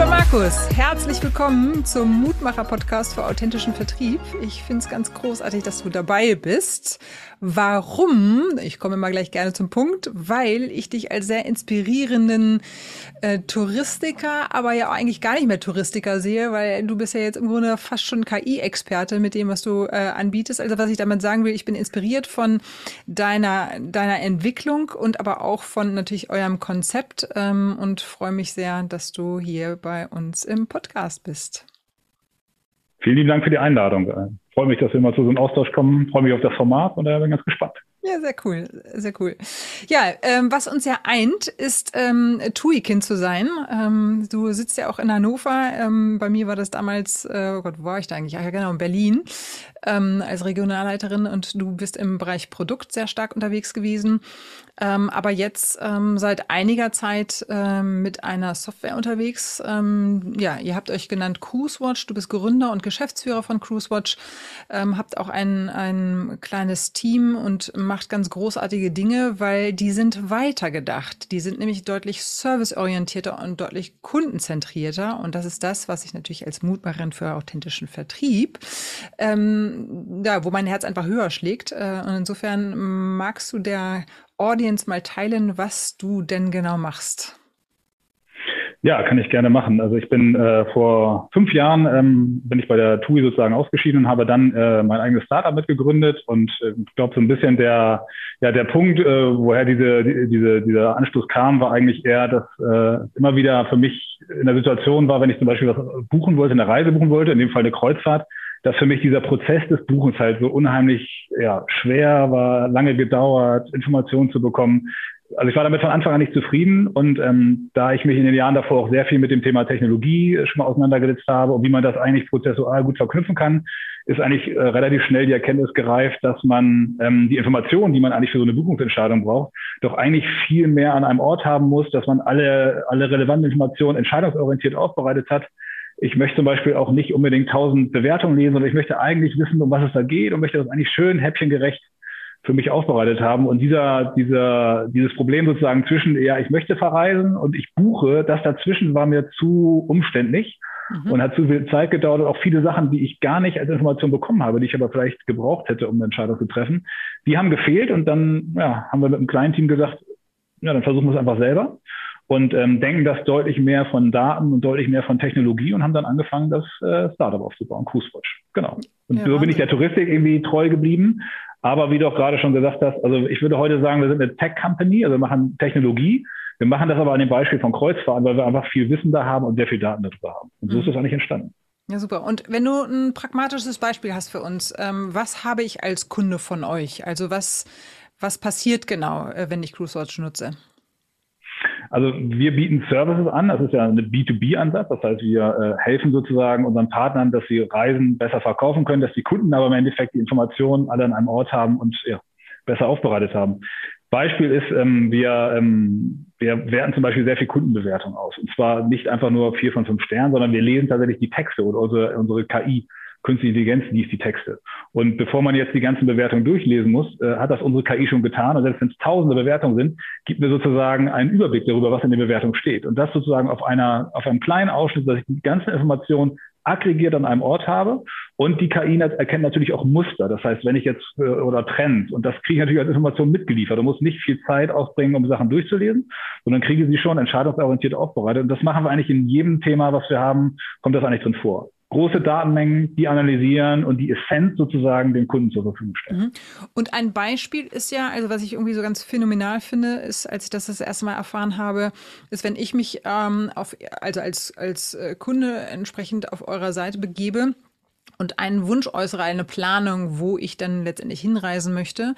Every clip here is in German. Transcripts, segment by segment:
Lieber Markus, herzlich willkommen zum Mutmacher-Podcast für authentischen Vertrieb. Ich finde es ganz großartig, dass du dabei bist. Warum? Ich komme mal gleich gerne zum Punkt, weil ich dich als sehr inspirierenden äh, Touristiker, aber ja eigentlich gar nicht mehr Touristiker sehe, weil du bist ja jetzt im Grunde fast schon KI-Experte mit dem, was du äh, anbietest. Also was ich damit sagen will, ich bin inspiriert von deiner, deiner Entwicklung und aber auch von natürlich eurem Konzept ähm, und freue mich sehr, dass du hier bei uns im Podcast bist. Vielen lieben Dank für die Einladung freue mich, dass wir mal zu so einem Austausch kommen, freue mich auf das Format und da bin ganz gespannt. Ja, sehr cool, sehr cool. Ja, ähm, was uns ja eint, ist ähm, TUI-Kind zu sein. Ähm, du sitzt ja auch in Hannover. Ähm, bei mir war das damals, äh, oh Gott, wo war ich da eigentlich? Ach ja, genau, in Berlin ähm, als Regionalleiterin und du bist im Bereich Produkt sehr stark unterwegs gewesen. Ähm, aber jetzt ähm, seit einiger Zeit ähm, mit einer Software unterwegs. Ähm, ja, ihr habt euch genannt CruiseWatch. Du bist Gründer und Geschäftsführer von CruiseWatch. Ähm, habt auch ein, ein kleines Team und macht ganz großartige Dinge, weil die sind weitergedacht. Die sind nämlich deutlich serviceorientierter und deutlich kundenzentrierter. Und das ist das, was ich natürlich als Mutmacherin für authentischen Vertrieb, ähm, ja, wo mein Herz einfach höher schlägt. Äh, und insofern magst du der Audience mal teilen, was du denn genau machst? Ja, kann ich gerne machen. Also ich bin äh, vor fünf Jahren ähm, bin ich bei der TUI sozusagen ausgeschieden und habe dann äh, mein eigenes Startup mitgegründet und äh, ich glaube so ein bisschen der ja der Punkt, äh, woher diese die, diese dieser Anstoß kam, war eigentlich eher, dass äh, immer wieder für mich in der Situation war, wenn ich zum Beispiel was buchen wollte, eine Reise buchen wollte, in dem Fall eine Kreuzfahrt, dass für mich dieser Prozess des Buchens halt so unheimlich ja, schwer war, lange gedauert, Informationen zu bekommen. Also ich war damit von Anfang an nicht zufrieden und ähm, da ich mich in den Jahren davor auch sehr viel mit dem Thema Technologie schon mal auseinandergesetzt habe und wie man das eigentlich prozessual gut verknüpfen kann, ist eigentlich äh, relativ schnell die Erkenntnis gereift, dass man ähm, die Informationen, die man eigentlich für so eine Buchungsentscheidung braucht, doch eigentlich viel mehr an einem Ort haben muss, dass man alle, alle relevanten Informationen entscheidungsorientiert aufbereitet hat, ich möchte zum Beispiel auch nicht unbedingt tausend Bewertungen lesen, sondern ich möchte eigentlich wissen, um was es da geht und möchte das eigentlich schön häppchengerecht für mich aufbereitet haben. Und dieser, dieser, dieses Problem sozusagen zwischen, ja, ich möchte verreisen und ich buche, das dazwischen war mir zu umständlich mhm. und hat zu viel Zeit gedauert und auch viele Sachen, die ich gar nicht als Information bekommen habe, die ich aber vielleicht gebraucht hätte, um eine Entscheidung zu treffen, die haben gefehlt und dann ja, haben wir mit einem kleinen Team gesagt, ja, dann versuchen wir es einfach selber und ähm, denken das deutlich mehr von Daten und deutlich mehr von Technologie und haben dann angefangen, das äh, Startup aufzubauen, CruiseWatch. Genau. Und ja, so bin ich der Touristik irgendwie treu geblieben. Aber wie du auch gerade schon gesagt hast, also ich würde heute sagen, wir sind eine Tech-Company, also wir machen Technologie. Wir machen das aber an dem Beispiel von Kreuzfahrten, weil wir einfach viel Wissen da haben und sehr viel Daten darüber haben. Und so mhm. ist das eigentlich entstanden. Ja, super. Und wenn du ein pragmatisches Beispiel hast für uns, ähm, was habe ich als Kunde von euch? Also was, was passiert genau, äh, wenn ich CruiseWatch nutze? Also wir bieten Services an, das ist ja ein B2B-Ansatz, das heißt, wir äh, helfen sozusagen unseren Partnern, dass sie Reisen besser verkaufen können, dass die Kunden aber im Endeffekt die Informationen alle an einem Ort haben und ja, besser aufbereitet haben. Beispiel ist, ähm, wir, ähm, wir werten zum Beispiel sehr viel Kundenbewertung aus. Und zwar nicht einfach nur vier von fünf Sternen, sondern wir lesen tatsächlich die Texte oder unsere, unsere KI Künstliche Intelligenz liest die Texte. Und bevor man jetzt die ganzen Bewertungen durchlesen muss, äh, hat das unsere KI schon getan. Und selbst wenn es tausende Bewertungen sind, gibt mir sozusagen einen Überblick darüber, was in den Bewertungen steht. Und das sozusagen auf einer, auf einem kleinen Ausschnitt, dass ich die ganzen Informationen aggregiert an einem Ort habe. Und die KI erkennt natürlich auch Muster. Das heißt, wenn ich jetzt äh, oder Trends, und das kriege ich natürlich als Information mitgeliefert. Du musst nicht viel Zeit aufbringen, um Sachen durchzulesen, sondern kriege sie schon entscheidungsorientiert aufbereitet. Und das machen wir eigentlich in jedem Thema, was wir haben, kommt das eigentlich drin vor große Datenmengen, die analysieren und die Essenz sozusagen dem Kunden zur Verfügung stellen. Mhm. Und ein Beispiel ist ja, also was ich irgendwie so ganz phänomenal finde, ist, als ich das das erste Mal erfahren habe, ist, wenn ich mich ähm, auf, also als, als äh, Kunde entsprechend auf eurer Seite begebe, und einen Wunsch äußere, eine Planung, wo ich dann letztendlich hinreisen möchte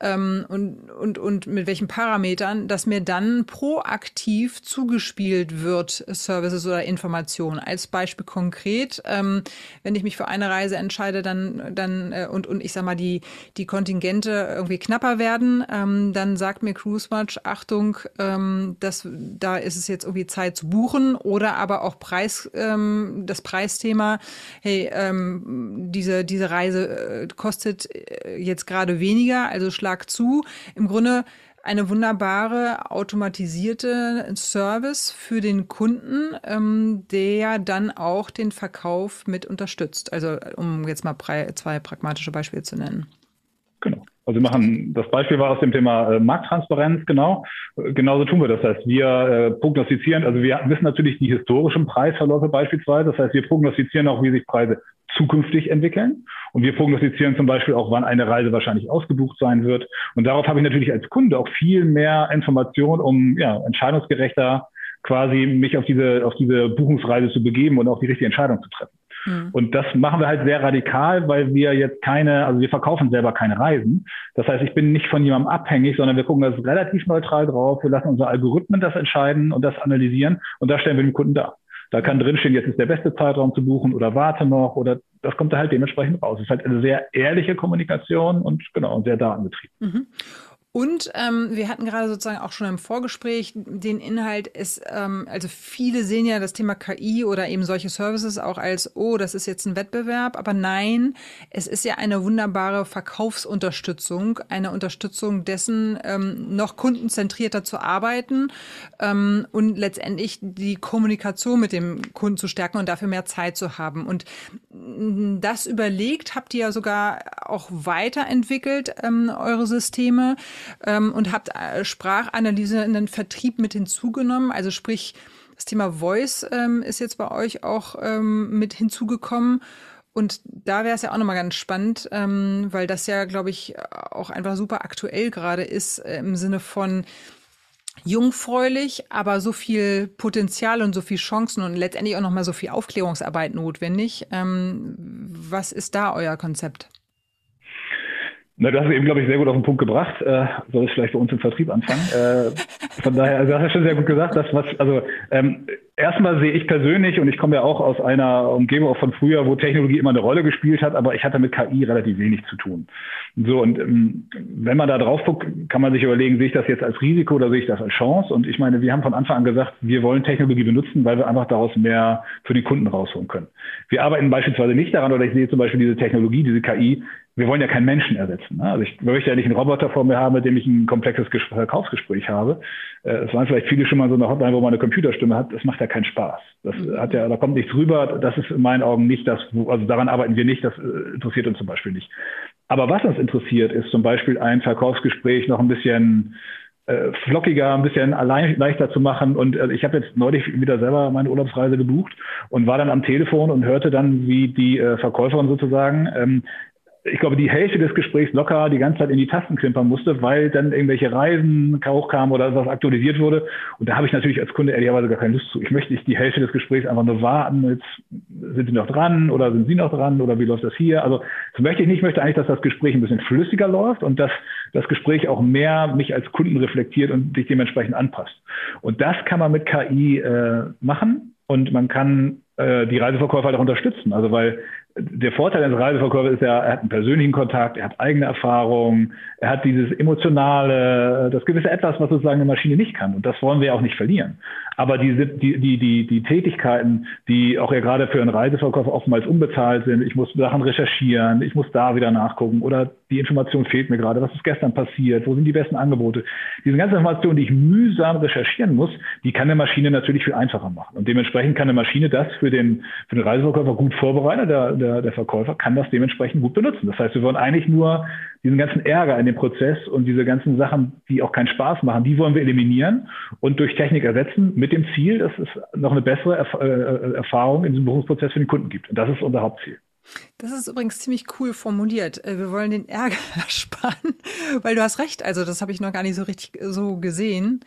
ähm, und, und, und mit welchen Parametern, dass mir dann proaktiv zugespielt wird, Services oder Informationen. Als Beispiel konkret, ähm, wenn ich mich für eine Reise entscheide, dann, dann äh, und, und ich sag mal, die, die Kontingente irgendwie knapper werden, ähm, dann sagt mir CruiseWatch, Achtung, ähm, das, da ist es jetzt irgendwie Zeit zu buchen oder aber auch Preis, ähm, das Preisthema, hey, ähm, diese, diese Reise äh, kostet äh, jetzt gerade weniger, also schlag zu. Im Grunde eine wunderbare automatisierte Service für den Kunden, ähm, der dann auch den Verkauf mit unterstützt. Also um jetzt mal zwei pragmatische Beispiele zu nennen. Genau. Also wir machen, das Beispiel war aus dem Thema äh, Markttransparenz, genau. Genauso tun wir das. Das heißt, wir äh, prognostizieren, also wir wissen natürlich die historischen Preisverläufe beispielsweise. Das heißt, wir prognostizieren auch, wie sich Preise zukünftig entwickeln. Und wir prognostizieren zum Beispiel auch, wann eine Reise wahrscheinlich ausgebucht sein wird. Und darauf habe ich natürlich als Kunde auch viel mehr Information, um ja, entscheidungsgerechter quasi mich auf diese, auf diese Buchungsreise zu begeben und auch die richtige Entscheidung zu treffen. Mhm. Und das machen wir halt sehr radikal, weil wir jetzt keine, also wir verkaufen selber keine Reisen. Das heißt, ich bin nicht von jemandem abhängig, sondern wir gucken das relativ neutral drauf. Wir lassen unsere Algorithmen das entscheiden und das analysieren und da stellen wir den Kunden dar. Da kann drinstehen, jetzt ist der beste Zeitraum zu buchen oder warte noch oder das kommt da halt dementsprechend raus. Es ist halt eine sehr ehrliche Kommunikation und genau, sehr datengetrieben. Mhm. Und ähm, wir hatten gerade sozusagen auch schon im Vorgespräch den Inhalt, ist, ähm, also viele sehen ja das Thema KI oder eben solche Services auch als, oh, das ist jetzt ein Wettbewerb, aber nein, es ist ja eine wunderbare Verkaufsunterstützung, eine Unterstützung dessen, ähm, noch kundenzentrierter zu arbeiten ähm, und letztendlich die Kommunikation mit dem Kunden zu stärken und dafür mehr Zeit zu haben. Und das überlegt, habt ihr ja sogar auch weiterentwickelt, ähm, eure Systeme ähm, und habt äh, Sprachanalyse in den Vertrieb mit hinzugenommen. Also sprich, das Thema Voice ähm, ist jetzt bei euch auch ähm, mit hinzugekommen. Und da wäre es ja auch nochmal ganz spannend, ähm, weil das ja, glaube ich, auch einfach super aktuell gerade ist äh, im Sinne von jungfräulich, aber so viel Potenzial und so viel Chancen und letztendlich auch nochmal so viel Aufklärungsarbeit notwendig. Ähm, was ist da euer Konzept? Na, du hast eben, glaube ich, sehr gut auf den Punkt gebracht. Äh, soll ich vielleicht bei uns im Vertrieb anfangen? äh, von daher, also du hast ja schon sehr gut gesagt, dass was, also ähm, erstmal sehe ich persönlich, und ich komme ja auch aus einer Umgebung auch von früher, wo Technologie immer eine Rolle gespielt hat, aber ich hatte mit KI relativ wenig zu tun. So, und ähm, wenn man da drauf guckt, kann man sich überlegen, sehe ich das jetzt als Risiko oder sehe ich das als Chance? Und ich meine, wir haben von Anfang an gesagt, wir wollen Technologie benutzen, weil wir einfach daraus mehr für den Kunden rausholen können. Wir arbeiten beispielsweise nicht daran, oder ich sehe zum Beispiel diese Technologie, diese KI, wir wollen ja keinen Menschen ersetzen. Ne? Also ich möchte ja nicht einen Roboter vor mir haben, mit dem ich ein komplexes Verkaufsgespräch habe. Äh, es waren vielleicht viele schon mal so eine Hotline, wo man eine Computerstimme hat. Das macht ja keinen Spaß. Das mhm. hat ja, da kommt nichts rüber. Das ist in meinen Augen nicht das, also daran arbeiten wir nicht. Das äh, interessiert uns zum Beispiel nicht. Aber was uns interessiert, ist zum Beispiel ein Verkaufsgespräch noch ein bisschen äh, flockiger, ein bisschen allein, leichter zu machen. Und äh, ich habe jetzt neulich wieder selber meine Urlaubsreise gebucht und war dann am Telefon und hörte dann, wie die äh, Verkäuferin sozusagen ähm, ich glaube, die Hälfte des Gesprächs locker die ganze Zeit in die Tasten klimpern musste, weil dann irgendwelche Reisen hochkamen oder was aktualisiert wurde. Und da habe ich natürlich als Kunde ehrlicherweise gar keine Lust zu. Ich möchte nicht die Hälfte des Gesprächs einfach nur warten. Jetzt sind Sie noch dran oder sind Sie noch dran oder wie läuft das hier? Also das möchte ich nicht. Ich möchte eigentlich, dass das Gespräch ein bisschen flüssiger läuft und dass das Gespräch auch mehr mich als Kunden reflektiert und sich dementsprechend anpasst. Und das kann man mit KI äh, machen und man kann äh, die Reiseverkäufer halt auch unterstützen. Also weil der Vorteil eines Reiseverkäufers ist ja, er hat einen persönlichen Kontakt, er hat eigene Erfahrungen, er hat dieses emotionale, das gewisse Etwas, was sozusagen eine Maschine nicht kann. Und das wollen wir auch nicht verlieren. Aber diese, die, die, die, die Tätigkeiten, die auch ja gerade für einen Reiseverkäufer oftmals unbezahlt sind, ich muss Sachen recherchieren, ich muss da wieder nachgucken oder die Information fehlt mir gerade, was ist gestern passiert, wo sind die besten Angebote. Diese ganze Information, die ich mühsam recherchieren muss, die kann eine Maschine natürlich viel einfacher machen. Und dementsprechend kann eine Maschine das für den, für den Reiseverkäufer gut vorbereiten. Der, der, der Verkäufer kann das dementsprechend gut benutzen. Das heißt, wir wollen eigentlich nur diesen ganzen Ärger in dem Prozess und diese ganzen Sachen, die auch keinen Spaß machen, die wollen wir eliminieren und durch Technik ersetzen mit dem Ziel, dass es noch eine bessere Erf äh, Erfahrung in diesem Berufsprozess für den Kunden gibt. Und das ist unser Hauptziel. Das ist übrigens ziemlich cool formuliert. Äh, wir wollen den Ärger ersparen, weil du hast recht. Also das habe ich noch gar nicht so richtig so gesehen,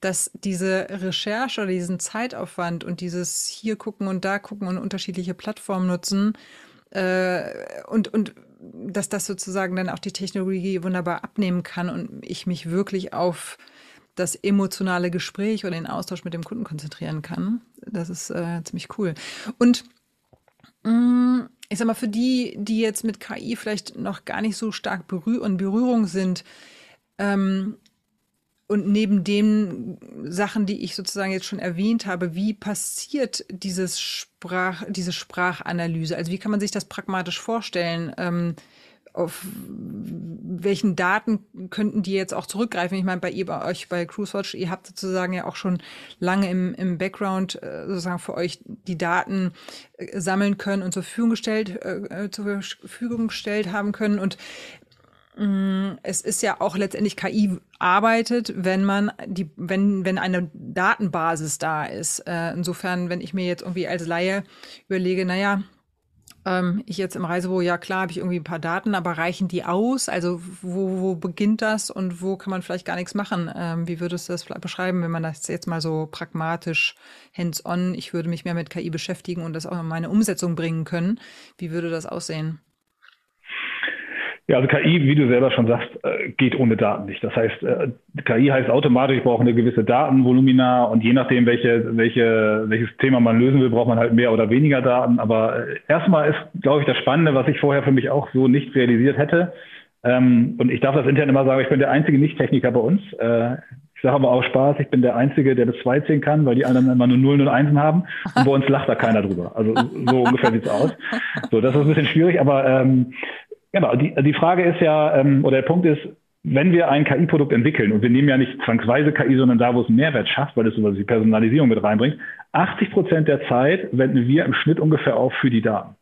dass diese Recherche oder diesen Zeitaufwand und dieses hier gucken und da gucken und unterschiedliche Plattformen nutzen, Äh, und, und dass das sozusagen dann auch die Technologie wunderbar abnehmen kann und ich mich wirklich auf das emotionale Gespräch oder den Austausch mit dem Kunden konzentrieren kann. Das ist äh, ziemlich cool. Und mh, mm, ich sag mal, für die, die jetzt mit KI vielleicht noch gar nicht so stark berühr in Berührung sind, ähm, und neben den Sachen, die ich sozusagen jetzt schon erwähnt habe, wie passiert dieses Sprach, diese Sprachanalyse? Also wie kann man sich das pragmatisch vorstellen? Ähm, auf welchen Daten könnten die jetzt auch zurückgreifen? Ich meine, bei ihr, bei euch, bei CruiseWatch, ihr habt sozusagen ja auch schon lange im, im Background äh, sozusagen für euch die Daten äh, sammeln können und zur Verfügung gestellt, äh, zur Verfügung gestellt haben können. Und es ist ja auch letztendlich KI arbeitet, wenn man die, wenn, wenn eine Datenbasis da ist. Äh, insofern, wenn ich mir jetzt irgendwie als Laie überlege, naja, ähm, ich jetzt im Reisebüro, ja klar, habe ich irgendwie ein paar Daten, aber reichen die aus? Also wo, wo beginnt das und wo kann man vielleicht gar nichts machen? Ähm, wie würdest du das beschreiben, wenn man das jetzt mal so pragmatisch hands-on, ich würde mich mehr mit KI beschäftigen und das auch in meine Umsetzung bringen können? Wie würde das aussehen? Ja, also KI, wie du selber schon sagst, äh, geht ohne Daten nicht. Das heißt, äh, KI heißt automatisch, ich brauche eine gewisse Datenvolumina und je nachdem, welche, welche, welches Thema man lösen will, braucht man halt mehr oder weniger Daten. Aber äh, erstmal ist, glaube ich, das Spannende, was ich vorher für mich auch so nicht realisiert hätte. Ähm, und ich darf das intern immer sagen, ich bin der einzige Nicht-Techniker bei uns. Ich sage aber auch Spaß, ich bin der Einzige, der das 2 ziehen kann, weil die anderen immer nur Nullen und Einsen haben. Und bei uns lacht da keiner drüber. Also so ungefähr sieht's aus. So, das ist ein bisschen schwierig, aber ähm, Genau, die, die Frage ist ja, ähm, oder der Punkt ist, wenn wir ein KI-Produkt entwickeln, und wir nehmen ja nicht zwangsweise KI, sondern da, wo es einen Mehrwert schafft, weil es sowas wie Personalisierung mit reinbringt, 80 Prozent der Zeit wenden wir im Schnitt ungefähr auf für die Daten.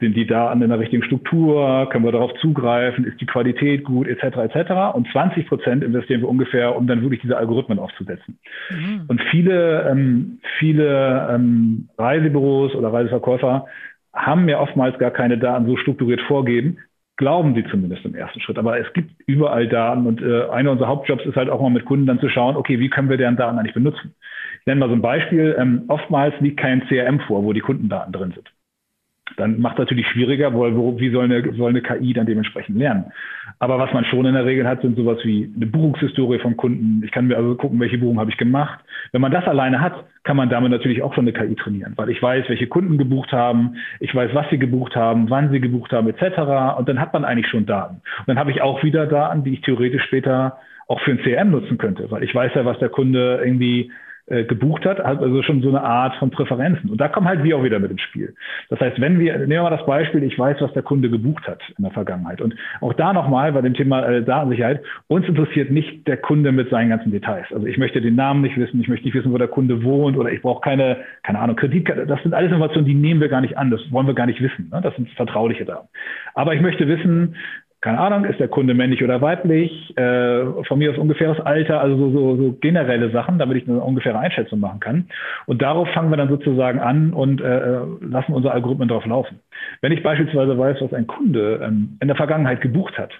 Sind die Daten in der richtigen Struktur? Können wir darauf zugreifen? Ist die Qualität gut? Etc. etc. Und 20 Prozent investieren wir ungefähr, um dann wirklich diese Algorithmen aufzusetzen. Mhm. Und viele, ähm, viele ähm, Reisebüros oder Reiseverkäufer haben ja oftmals gar keine Daten so strukturiert vorgeben, glauben sie zumindest im ersten Schritt. Aber es gibt überall Daten und äh, einer unserer Hauptjobs ist halt auch mal mit Kunden dann zu schauen, okay, wie können wir deren Daten eigentlich benutzen? Ich nenne mal so ein Beispiel. Ähm, oftmals liegt kein CRM vor, wo die Kundendaten drin sind dann macht natürlich schwieriger, weil wie soll eine, soll eine KI dann dementsprechend lernen? Aber was man schon in der Regel hat, sind sowas wie eine Buchungshistorie vom Kunden. Ich kann mir also gucken, welche Buchung habe ich gemacht. Wenn man das alleine hat, kann man damit natürlich auch schon eine KI trainieren, weil ich weiß, welche Kunden gebucht haben, ich weiß, was sie gebucht haben, wann sie gebucht haben, etc. Und dann hat man eigentlich schon Daten. Und dann habe ich auch wieder Daten, die ich theoretisch später auch für ein CRM nutzen könnte, weil ich weiß ja, was der Kunde irgendwie äh, gebucht hat, hat also schon so eine Art von Präferenzen. Und da kommen halt wir auch wieder mit ins Spiel. Das heißt, wenn wir, nehmen wir mal das Beispiel, ich weiß, was der Kunde gebucht hat in der Vergangenheit. Und auch da nochmal bei dem Thema äh, Datensicherheit, uns interessiert nicht der Kunde mit seinen ganzen Details. Also ich möchte den Namen nicht wissen, ich möchte nicht wissen, wo der Kunde wohnt oder ich brauche keine, keine Ahnung, Kreditkarte. Das sind alles Informationen, die nehmen wir gar nicht an. Das wollen wir gar nicht wissen. Ne? Das sind vertrauliche Daten. Aber ich möchte wissen, keine Ahnung, ist der Kunde männlich oder weiblich, äh, von mir aus ungefähres Alter, also so, so, so generelle Sachen, damit ich eine ungefähre Einschätzung machen kann. Und darauf fangen wir dann sozusagen an und äh, äh, lassen unsere Algorithmen drauf laufen. Wenn ich beispielsweise weiß, was ein Kunde ähm, in der Vergangenheit gebucht hat,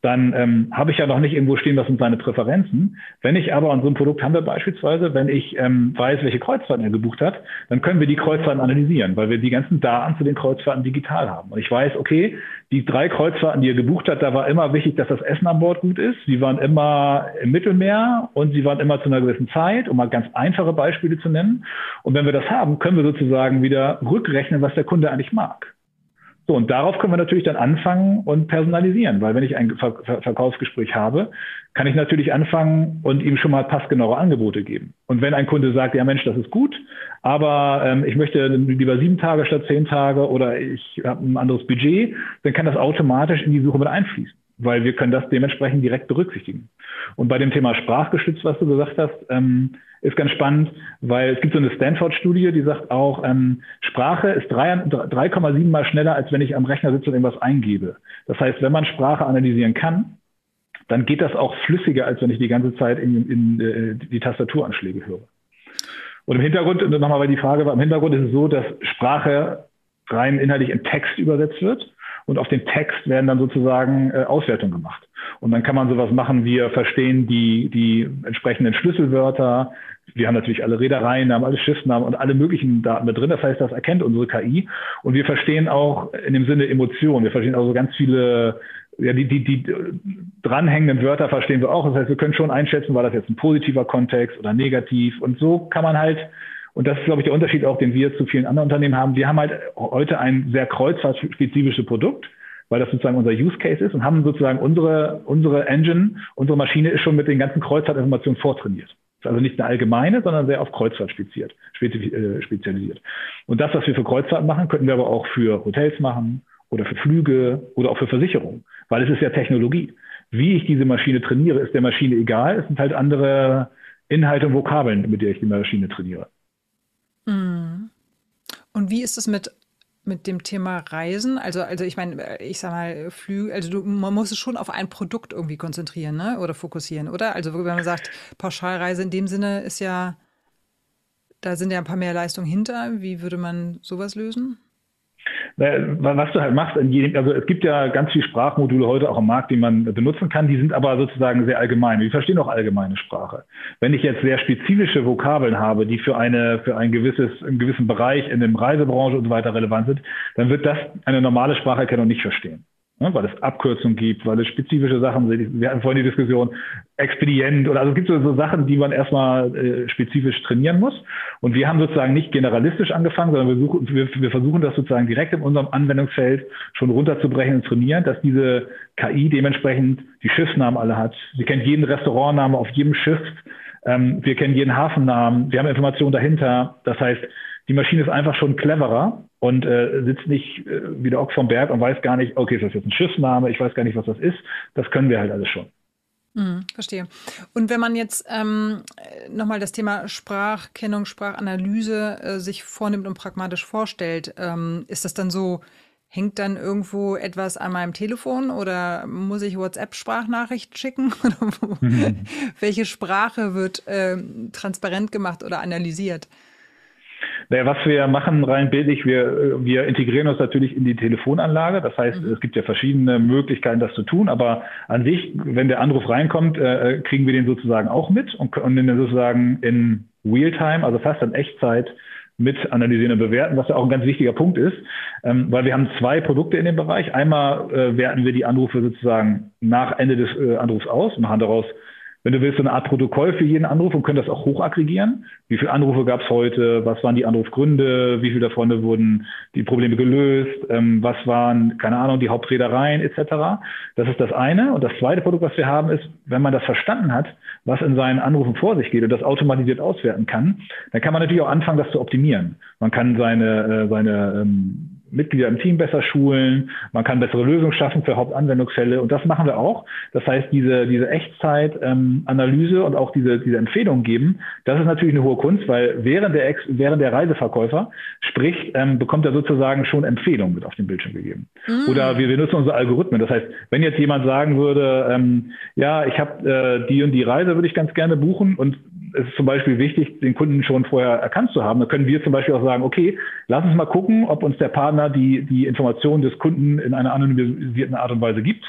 dann ähm, habe ich ja noch nicht irgendwo stehen, was sind seine Präferenzen. Wenn ich aber an so einem Produkt haben wir beispielsweise, wenn ich ähm, weiß, welche Kreuzfahrten er gebucht hat, dann können wir die Kreuzfahrten analysieren, weil wir die ganzen Daten zu den Kreuzfahrten digital haben. Und ich weiß, okay, die drei Kreuzfahrten, die er gebucht hat, da war immer wichtig, dass das Essen an Bord gut ist. Sie waren immer im Mittelmeer und sie waren immer zu einer gewissen Zeit, um mal ganz einfache Beispiele zu nennen. Und wenn wir das haben, können wir sozusagen wieder rückrechnen, was der Kunde eigentlich mag. So, und darauf können wir natürlich dann anfangen und personalisieren, weil wenn ich ein Ver Ver Verkaufsgespräch habe, kann ich natürlich anfangen und ihm schon mal passgenaue Angebote geben. Und wenn ein Kunde sagt, ja Mensch, das ist gut, aber ähm, ich möchte lieber sieben Tage statt zehn Tage oder ich habe ein anderes Budget, dann kann das automatisch in die Suche mit einfließen, weil wir können das dementsprechend direkt berücksichtigen. Und bei dem Thema Sprachgeschützt, was du gesagt hast, ähm, ist ganz spannend, weil es gibt so eine Stanford-Studie, die sagt auch, ähm, Sprache ist 3,7 mal schneller, als wenn ich am Rechner sitze und irgendwas eingebe. Das heißt, wenn man Sprache analysieren kann, dann geht das auch flüssiger, als wenn ich die ganze Zeit in, in, in äh, die Tastaturanschläge höre. Und im Hintergrund, nochmal, weil die Frage war, im Hintergrund ist es so, dass Sprache rein inhaltlich in Text übersetzt wird und auf den Text werden dann sozusagen äh, Auswertungen gemacht. Und dann kann man sowas machen, wir verstehen die, die entsprechenden Schlüsselwörter. Wir haben natürlich alle Reedereien, haben alle Schiffsnamen und alle möglichen Daten mit drin. Das heißt, das erkennt unsere KI. Und wir verstehen auch in dem Sinne Emotionen. Wir verstehen also ganz viele ja, die, die, die dranhängenden Wörter verstehen wir auch. Das heißt, wir können schon einschätzen, war das jetzt ein positiver Kontext oder negativ. Und so kann man halt, und das ist, glaube ich, der Unterschied auch, den wir zu vielen anderen Unternehmen haben. Wir haben halt heute ein sehr kreuzfahrtspezifisches Produkt weil das sozusagen unser Use Case ist und haben sozusagen unsere, unsere Engine, unsere Maschine ist schon mit den ganzen Kreuzfahrtinformationen vortrainiert. Ist also nicht eine allgemeine, sondern sehr auf Kreuzfahrt speziert, äh, spezialisiert. Und das, was wir für Kreuzfahrt machen, könnten wir aber auch für Hotels machen oder für Flüge oder auch für Versicherungen, weil es ist ja Technologie. Wie ich diese Maschine trainiere, ist der Maschine egal. Es sind halt andere Inhalte und Vokabeln, mit der ich die Maschine trainiere. Und wie ist es mit mit dem Thema Reisen? Also, also ich meine, ich sag mal, Flüge, also du, man muss es schon auf ein Produkt irgendwie konzentrieren, ne? Oder fokussieren, oder? Also wenn man sagt, Pauschalreise in dem Sinne ist ja, da sind ja ein paar mehr Leistungen hinter. Wie würde man sowas lösen? Was du halt machst, also es gibt ja ganz viele Sprachmodule heute auch am Markt, die man benutzen kann, die sind aber sozusagen sehr allgemein. Wir verstehen auch allgemeine Sprache. Wenn ich jetzt sehr spezifische Vokabeln habe, die für eine, für ein gewisses, einen gewissen Bereich in der Reisebranche und so weiter relevant sind, dann wird das eine normale Spracherkennung nicht verstehen ne, weil es Abkürzungen gibt, weil es spezifische Sachen sind. Wir hatten vorhin die Diskussion, Expedient oder also es gibt so, so Sachen, die man erstmal äh, spezifisch trainieren muss. Und wir haben sozusagen nicht generalistisch angefangen, sondern wir, suchen, wir, wir versuchen das sozusagen direkt in unserem Anwendungsfeld schon runterzubrechen und trainieren, dass diese KI dementsprechend die Schiffsnamen alle hat. Sie kennt jeden Restaurantnamen auf jedem Schiff. Ähm, wir kennen jeden Hafennamen. Wir haben Informationen dahinter. Das heißt, die Maschine ist einfach schon cleverer und äh, sitzt nicht äh, wie der Ochs vom Berg und weiß gar nicht, okay, ist das jetzt ein Schiffsname, ich weiß gar nicht, was das ist. Das können wir halt alles schon. Hm, verstehe. Und wenn man jetzt ähm, nochmal das Thema Sprachkennung, Sprachanalyse äh, sich vornimmt und pragmatisch vorstellt, ähm, ist das dann so, hängt dann irgendwo etwas an meinem Telefon oder muss ich WhatsApp-Sprachnachricht schicken? Welche Sprache wird äh, transparent gemacht oder analysiert? Naja, was wir machen rein bildlich, wir, wir integrieren uns natürlich in die Telefonanlage. Das heißt, mhm. es gibt ja verschiedene Möglichkeiten, das zu tun. Aber an sich, wenn der Anruf reinkommt, äh, kriegen wir den sozusagen auch mit und, und den sozusagen in Realtime, also fast in Echtzeit, mit analysieren und bewerten, was ja auch ein ganz wichtiger Punkt ist, ähm, weil wir haben zwei Produkte in dem Bereich. Einmal äh, werten wir die Anrufe sozusagen nach Ende des äh, Anrufs aus, machen daraus wenn du willst, so eine Art Protokoll für jeden Anruf und können das auch hochaggregieren. Wie viele Anrufe gab es heute? Was waren die Anrufgründe? Wie viele davon wurden die Probleme gelöst? Ähm, was waren, keine Ahnung, die Hauptreedereien etc.? Das ist das eine. Und das zweite Produkt, was wir haben, ist, wenn man das verstanden hat, was in seinen Anrufen vor sich geht und das automatisiert auswerten kann, dann kann man natürlich auch anfangen, das zu optimieren. Man kann seine, äh, seine ähm, Mitglieder im Team besser schulen, man kann bessere Lösungen schaffen für Hauptanwendungsfälle und das machen wir auch. Das heißt, diese, diese Echtzeit-Analyse ähm, und auch diese, diese Empfehlungen geben, das ist natürlich eine hohe Kunst, weil während der, Ex während der Reiseverkäufer spricht, ähm, bekommt er sozusagen schon Empfehlungen mit auf den Bildschirm gegeben. Mhm. Oder wir, wir nutzen unsere Algorithmen. Das heißt, wenn jetzt jemand sagen würde, ähm, ja, ich habe äh, die und die Reise, würde ich ganz gerne buchen und es ist zum Beispiel wichtig, den Kunden schon vorher erkannt zu haben. Da können wir zum Beispiel auch sagen, okay, lass uns mal gucken, ob uns der Partner die, die Informationen des Kunden in einer anonymisierten Art und Weise gibt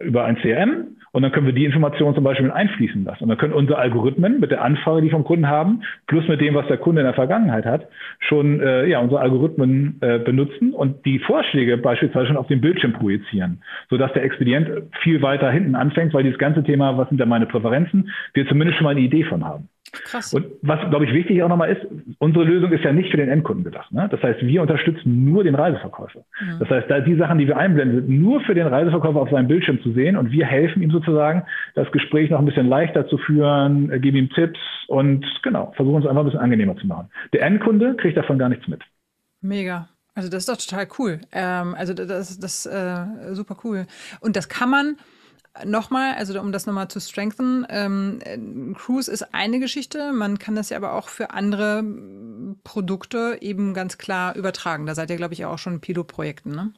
über ein CRM und dann können wir die Informationen zum Beispiel einfließen lassen. Und dann können unsere Algorithmen mit der Anfrage, die vom Kunden haben, plus mit dem, was der Kunde in der Vergangenheit hat, schon äh, ja, unsere Algorithmen äh, benutzen und die Vorschläge beispielsweise schon auf den Bildschirm projizieren, sodass der Expedient viel weiter hinten anfängt, weil dieses ganze Thema, was sind da meine Präferenzen, wir zumindest schon mal eine Idee von haben. Krass. Und was, glaube ich, wichtig auch nochmal ist, unsere Lösung ist ja nicht für den Endkunden gedacht. Ne? Das heißt, wir unterstützen nur den Reiseverkäufer. Mhm. Das heißt, da die Sachen, die wir einblenden, sind nur für den Reiseverkäufer auf seinem Bildschirm zu sehen und wir helfen ihm sozusagen, das Gespräch noch ein bisschen leichter zu führen, äh, geben ihm Tipps und genau, versuchen es einfach ein bisschen angenehmer zu machen. Der Endkunde kriegt davon gar nichts mit. Mega. Also das ist doch total cool. Ähm, also das ist äh, super cool. Und das kann man Nochmal, also um das nochmal zu strengthen, ähm, Cruise ist eine Geschichte, man kann das ja aber auch für andere Produkte eben ganz klar übertragen. Da seid ihr, glaube ich, auch schon in Pilotprojekten, ne?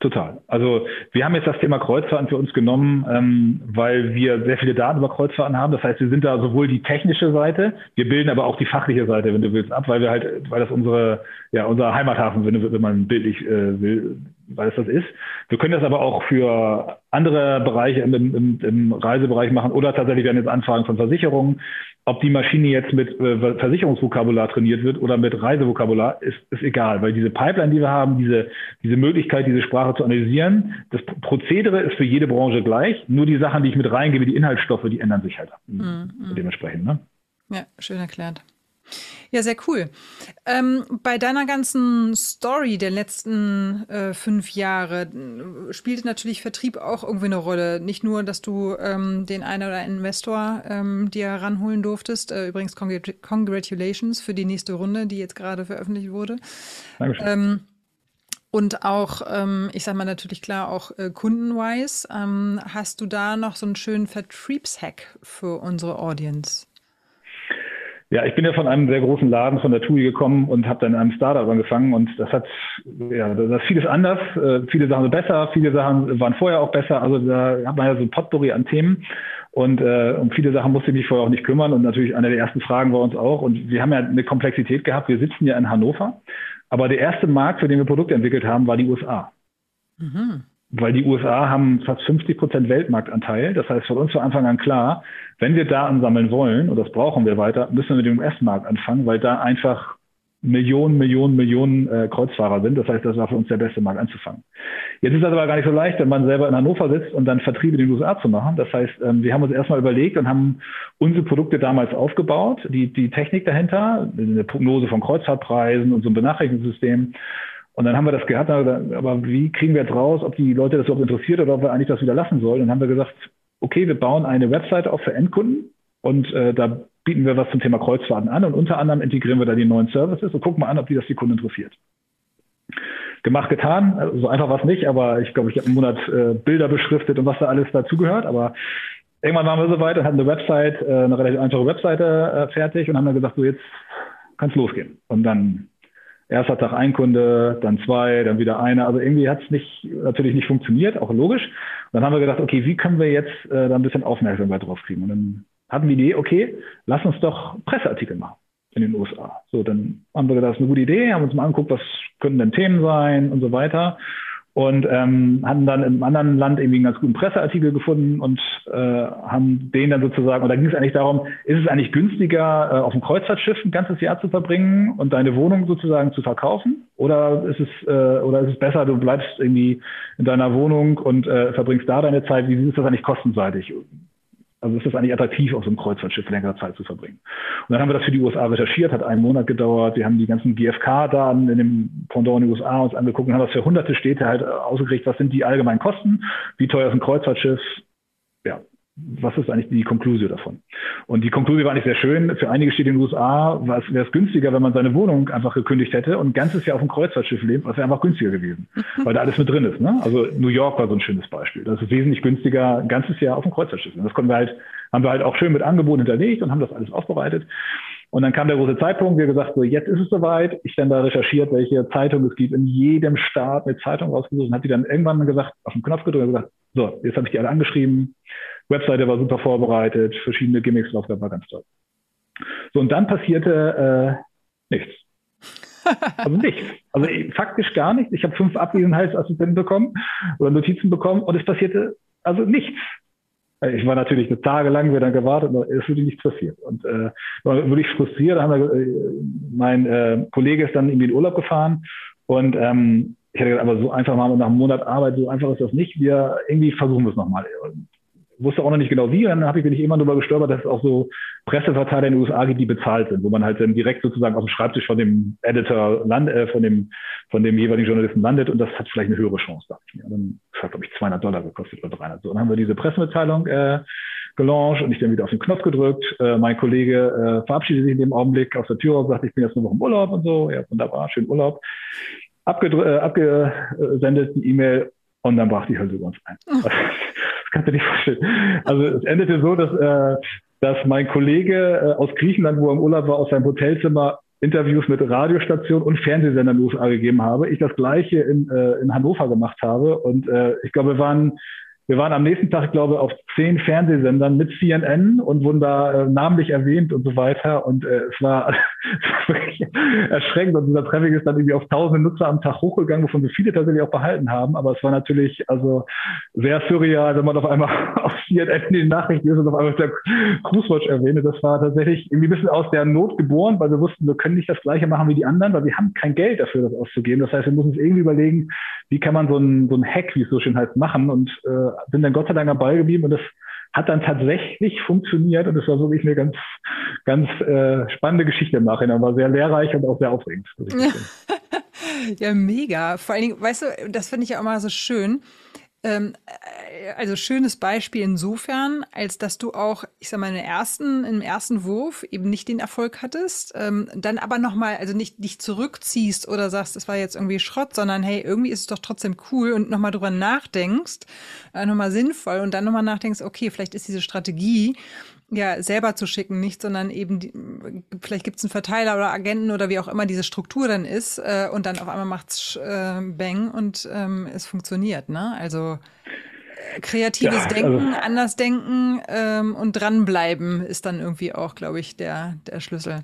Total. Also wir haben jetzt das Thema Kreuzfahrten für uns genommen, ähm, weil wir sehr viele Daten über Kreuzfahrten haben. Das heißt, wir sind da sowohl die technische Seite, wir bilden aber auch die fachliche Seite, wenn du willst, ab, weil wir halt, weil das unsere, ja, unser Heimathafen, wenn, wenn man bildlich äh, will, weil es das ist. Wir können das aber auch für andere Bereiche im, im, im Reisebereich machen oder tatsächlich werden jetzt Anfragen von Versicherungen. Ob die Maschine jetzt mit äh, Versicherungsvokabular trainiert wird oder mit Reisevokabular, ist, ist egal, weil diese Pipeline, die wir haben, diese, diese Möglichkeit, diese Sprache zu analysieren, das Prozedere ist für jede Branche gleich. Nur die Sachen, die ich mit reingebe, die Inhaltsstoffe, die ändern sich halt mhm. dementsprechend. Ne? Ja, schön erklärt. Ja, sehr cool. Ähm, bei deiner ganzen Story der letzten äh, fünf Jahre äh, spielt natürlich Vertrieb auch irgendwie eine Rolle. Nicht nur, dass du ähm, den einen oder einen Investor ähm, dir ranholen durftest. Äh, übrigens, congr congratulations für die nächste Runde, die jetzt gerade veröffentlicht wurde. Dankeschön. Ähm, und auch, ähm, ich sag mal natürlich klar, auch äh, kundenwise. Ähm, hast du da noch so einen schönen Vertriebshack für unsere Audience? Ja, ich bin ja von einem sehr großen Laden von der TUI gekommen und habe dann in einem Startup angefangen und das hat, ja, das ist vieles anders. Äh, viele Sachen sind besser, viele Sachen waren vorher auch besser. Also da hat man ja so ein Potpourri an Themen und äh, um viele Sachen musste ich mich vorher auch nicht kümmern und natürlich eine der ersten Fragen war uns auch und wir haben ja eine Komplexität gehabt. Wir sitzen ja in Hannover, aber der erste Markt, für den wir Produkte entwickelt haben, war die USA. Mhm weil die USA haben fast 50 Prozent Weltmarktanteil. Das heißt, für uns von Anfang an klar, wenn wir Daten sammeln wollen, und das brauchen wir weiter, müssen wir mit dem US-Markt anfangen, weil da einfach Millionen, Millionen, Millionen äh, Kreuzfahrer sind. Das heißt, das war für uns der beste Markt anzufangen. Jetzt ist das aber gar nicht so leicht, wenn man selber in Hannover sitzt und dann Vertriebe in den USA zu machen. Das heißt, ähm, wir haben uns erstmal überlegt und haben unsere Produkte damals aufgebaut, die, die Technik dahinter, eine Prognose von Kreuzfahrtpreisen und so ein Benachrichtigungssystem und dann haben wir das gehabt, aber wie kriegen wir jetzt raus, ob die Leute das überhaupt interessiert oder ob wir eigentlich das wieder lassen sollen? Und dann haben wir gesagt, okay, wir bauen eine Webseite auf für Endkunden und äh, da bieten wir was zum Thema Kreuzfahrten an und unter anderem integrieren wir da die neuen Services und gucken mal an, ob die das die Kunden interessiert. Gemacht, getan, so also einfach war es nicht, aber ich glaube, ich habe einen Monat äh, Bilder beschriftet und was da alles dazugehört, aber irgendwann waren wir so weit und hatten eine Website, äh, eine relativ einfache Webseite äh, fertig und haben dann gesagt, so jetzt kann es losgehen. Und dann erster Tag ein Kunde, dann zwei, dann wieder einer. Also irgendwie hat es nicht, natürlich nicht funktioniert, auch logisch. Und dann haben wir gedacht, okay, wie können wir jetzt äh, da ein bisschen Aufmerksamkeit drauf kriegen? Und dann hatten wir die Idee, okay, lass uns doch Presseartikel machen in den USA. So, dann haben wir gedacht, das ist eine gute Idee, haben uns mal angeguckt, was können denn Themen sein und so weiter und ähm, hatten dann im anderen Land irgendwie einen ganz guten Presseartikel gefunden und äh, haben den dann sozusagen, und da ging es eigentlich darum, ist es eigentlich günstiger, äh, auf dem Kreuzfahrtschiff ein ganzes Jahr zu verbringen und deine Wohnung sozusagen zu verkaufen? Oder ist es, äh, oder ist es besser, du bleibst irgendwie in deiner Wohnung und äh, verbringst da deine Zeit? Wie ist das eigentlich kostenseitig? Also ist das eigentlich attraktiv, auf so einem Kreuzfahrtschiff längere Zeit zu verbringen. Und dann haben wir das für die USA recherchiert, hat einen Monat gedauert. Wir haben die ganzen GfK-Daten in dem Pendant in den USA uns angeguckt und haben das für hunderte Städte halt ausgekriegt, was sind die allgemeinen Kosten, wie teuer ist ein Kreuzfahrtschiff, ja, was ist eigentlich die Konklusion davon? Und die Konklusion war nicht sehr schön. Für einige Städte in den USA wäre es günstiger, wenn man seine Wohnung einfach gekündigt hätte und ein ganzes Jahr auf dem Kreuzfahrtschiff lebt, was wäre einfach günstiger gewesen, weil da alles mit drin ist. Ne? Also New York war so ein schönes Beispiel. Das ist wesentlich günstiger, ein ganzes Jahr auf dem Kreuzfahrtschiff. Und das konnten wir halt, haben wir halt auch schön mit Angeboten hinterlegt und haben das alles aufbereitet. Und dann kam der große Zeitpunkt, wir gesagt, so jetzt ist es soweit. Ich dann da recherchiert, welche Zeitung es gibt, in jedem Staat eine Zeitung rausgesucht und hat die dann irgendwann gesagt, auf den Knopf gedrückt und gesagt, so, jetzt habe ich die alle angeschrieben, Webseite war super vorbereitet, verschiedene Gimmicks drauf, das war ganz toll. So, und dann passierte äh, nichts. Also nichts. Also faktisch gar nichts. Ich habe fünf Abwesenheitsassistenten bekommen oder Notizen bekommen und es passierte also nichts. Ich war natürlich eine Tage lang wieder gewartet, aber es würde nichts passiert. Und äh, war wirklich frustriert. Haben wir, äh, mein äh, Kollege ist dann irgendwie in Urlaub gefahren und ähm, ich hatte gedacht, aber so einfach mal nach einem Monat Arbeit, so einfach ist das nicht. Wir irgendwie versuchen wir es nochmal wusste auch noch nicht genau wie. Dann habe ich bin ich immer darüber gestolpert, dass es auch so Presseverteiler in den USA gibt, die bezahlt sind, wo man halt dann direkt sozusagen auf dem Schreibtisch von dem Editor land, äh, von dem von dem jeweiligen Journalisten landet und das hat vielleicht eine höhere Chance, dachte ich mir. Dann das hat glaube ich 200 Dollar gekostet oder 300. So, dann haben wir diese Pressemitteilung äh, gelauncht und ich dann wieder auf den Knopf gedrückt. Äh, mein Kollege äh, verabschiedet sich in dem Augenblick aus der Tür und sagt, ich bin jetzt nur noch im Urlaub und so. Ja, wunderbar, schön Urlaub. Abgedr äh, abgesendet die E-Mail und dann brach die Hölle über uns ein. Das kannst du dir vorstellen. Also es endete so, dass, äh, dass mein Kollege äh, aus Griechenland, wo er im Urlaub war, aus seinem Hotelzimmer Interviews mit Radiostationen und Fernsehsendern in den USA gegeben habe. Ich das gleiche in, äh, in Hannover gemacht habe. Und äh, ich glaube, wir waren wir waren am nächsten Tag, glaube ich, auf zehn Fernsehsendern mit CNN und wurden da äh, namentlich erwähnt und so weiter. Und äh, es war, wirklich erschreckend. Und unser Traffic ist dann irgendwie auf tausende Nutzer am Tag hochgegangen, wovon wir viele tatsächlich auch behalten haben. Aber es war natürlich also sehr surreal, wenn man auf einmal auf CNN in den Nachrichten ist und auf einmal der Cruisewatch erwähnt. Das war tatsächlich irgendwie ein bisschen aus der Not geboren, weil wir wussten, wir können nicht das Gleiche machen wie die anderen, weil wir haben kein Geld dafür, das auszugeben. Das heißt, wir müssen uns irgendwie überlegen, wie kann man so ein, so ein Hack, wie es so schön heißt, machen und äh, bin dann Gott sei Dank dabei geblieben und das hat dann tatsächlich funktioniert und es war wirklich eine ganz, ganz äh, spannende Geschichte im Nachhinein. War sehr lehrreich und auch sehr aufregend. ja, mega. Vor allen Dingen, weißt du, das finde ich ja auch mal so schön. Ähm, äh, also schönes Beispiel insofern, als dass du auch, ich sag mal, ersten, im ersten Wurf eben nicht den Erfolg hattest, ähm, dann aber nochmal, also nicht dich zurückziehst oder sagst, es war jetzt irgendwie Schrott, sondern hey, irgendwie ist es doch trotzdem cool und nochmal drüber nachdenkst, äh, nochmal sinnvoll und dann nochmal nachdenkst, okay, vielleicht ist diese Strategie ja, selber zu schicken, nicht, sondern eben, die, vielleicht gibt es einen Verteiler oder Agenten oder wie auch immer diese Struktur dann ist äh, und dann auf einmal macht's äh, Bang und ähm, es funktioniert, ne? Also äh, kreatives ja, also Denken, anders denken ähm, und dranbleiben ist dann irgendwie auch, glaube ich, der, der Schlüssel.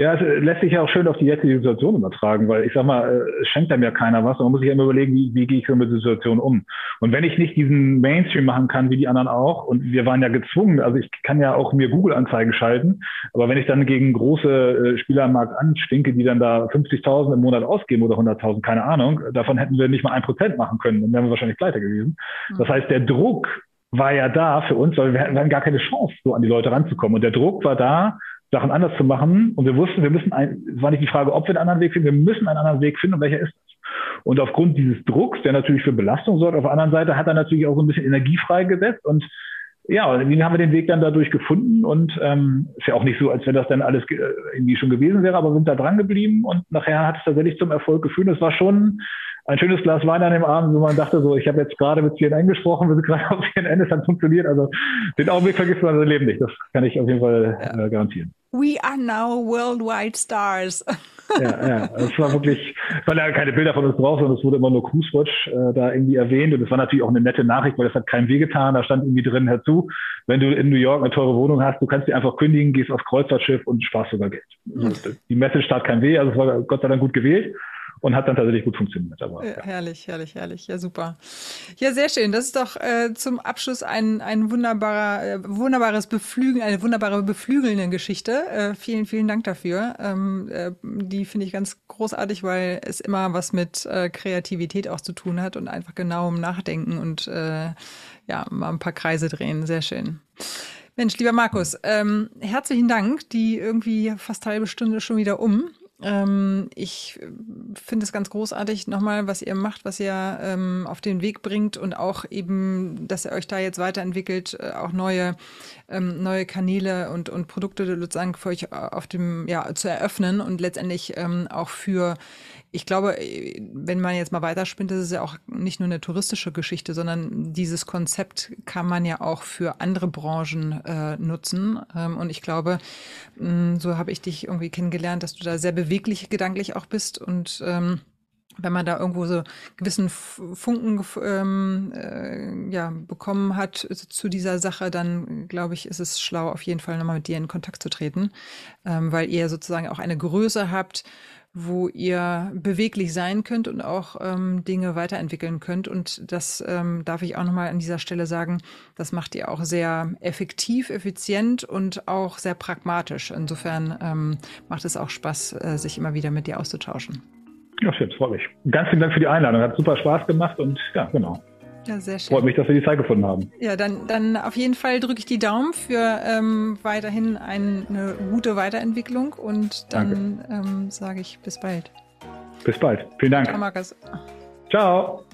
Ja, es lässt sich ja auch schön auf die jetzige Situation übertragen, weil ich sag mal, äh, es schenkt einem ja keiner was. Man muss sich ja immer überlegen, wie, wie gehe ich so mit der Situation um. Und wenn ich nicht diesen Mainstream machen kann, wie die anderen auch, und wir waren ja gezwungen, also ich kann ja auch mir Google-Anzeigen schalten, aber wenn ich dann gegen große äh, Spieler am Markt anstinke, die dann da 50.000 im Monat ausgeben oder 100.000, keine Ahnung, davon hätten wir nicht mal ein Prozent machen können, dann wären wir wahrscheinlich pleite gewesen. Mhm. Das heißt, der Druck war ja da für uns, weil wir hatten gar keine Chance, so an die Leute ranzukommen. Und der Druck war da, Sachen anders zu machen. Und wir wussten, wir müssen ein, es war nicht die Frage, ob wir einen anderen Weg finden, wir müssen einen anderen Weg finden und welcher ist das? Und aufgrund dieses Drucks, der natürlich für Belastung sorgt, auf der anderen Seite hat er natürlich auch so ein bisschen Energie freigesetzt und ja, irgendwie haben wir den Weg dann dadurch gefunden und ähm, ist ja auch nicht so, als wenn das dann alles äh, irgendwie schon gewesen wäre, aber sind da dran geblieben und nachher hat es tatsächlich zum Erfolg geführt. Es war schon ein schönes Glas Wein an dem Abend, wo man dachte so, ich habe jetzt gerade mit CNN gesprochen, wir sind gerade auf CNN, es hat funktioniert. Also den Augenblick vergisst man sein Leben nicht. Das kann ich auf jeden Fall äh, garantieren. We are now worldwide stars. ja, ja, es war wirklich, es waren ja keine Bilder von uns drauf, sondern es wurde immer nur Cruisewatch äh, da irgendwie erwähnt und es war natürlich auch eine nette Nachricht, weil das hat keinem wehgetan. Da stand irgendwie drin herzu, wenn du in New York eine teure Wohnung hast, du kannst die einfach kündigen, gehst aufs Kreuzfahrtschiff und sparst sogar Geld. Also, die Message tat kein weh, also es war Gott sei Dank gut gewählt und hat dann tatsächlich gut funktioniert. Aber, ja. Herrlich, herrlich, herrlich. Ja, super. Ja, sehr schön. Das ist doch äh, zum Abschluss ein, ein wunderbarer, äh, wunderbares Beflügeln, eine wunderbare beflügelnde Geschichte. Äh, vielen, vielen Dank dafür. Ähm, äh, die finde ich ganz großartig, weil es immer was mit äh, Kreativität auch zu tun hat und einfach genau um Nachdenken und äh, ja, mal ein paar Kreise drehen. Sehr schön. Mensch, lieber Markus, ähm, herzlichen Dank. Die irgendwie fast halbe Stunde schon wieder um. Ähm, ich finde es ganz großartig nochmal, was ihr macht, was ihr ähm, auf den Weg bringt und auch eben, dass ihr euch da jetzt weiterentwickelt, äh, auch neue, ähm, neue Kanäle und, und Produkte sozusagen für euch auf dem, ja, zu eröffnen und letztendlich ähm, auch für ich glaube, wenn man jetzt mal weiterspinnt, das ist ja auch nicht nur eine touristische Geschichte, sondern dieses Konzept kann man ja auch für andere Branchen äh, nutzen. Ähm, und ich glaube, mh, so habe ich dich irgendwie kennengelernt, dass du da sehr beweglich gedanklich auch bist und ähm, wenn man da irgendwo so gewissen Funken ähm, äh, ja, bekommen hat zu dieser Sache, dann glaube ich, ist es schlau, auf jeden Fall nochmal mit dir in Kontakt zu treten, ähm, weil ihr sozusagen auch eine Größe habt, wo ihr beweglich sein könnt und auch ähm, Dinge weiterentwickeln könnt. Und das ähm, darf ich auch nochmal an dieser Stelle sagen, das macht ihr auch sehr effektiv, effizient und auch sehr pragmatisch. Insofern ähm, macht es auch Spaß, äh, sich immer wieder mit dir auszutauschen. Ja, schön, freut mich. Ganz vielen Dank für die Einladung. Hat super Spaß gemacht und ja, genau. Ja, sehr schön. Freut mich, dass wir die Zeit gefunden haben. Ja, dann, dann auf jeden Fall drücke ich die Daumen für ähm, weiterhin ein, eine gute Weiterentwicklung und dann ähm, sage ich bis bald. Bis bald. Vielen Dank. Ciao. Ciao.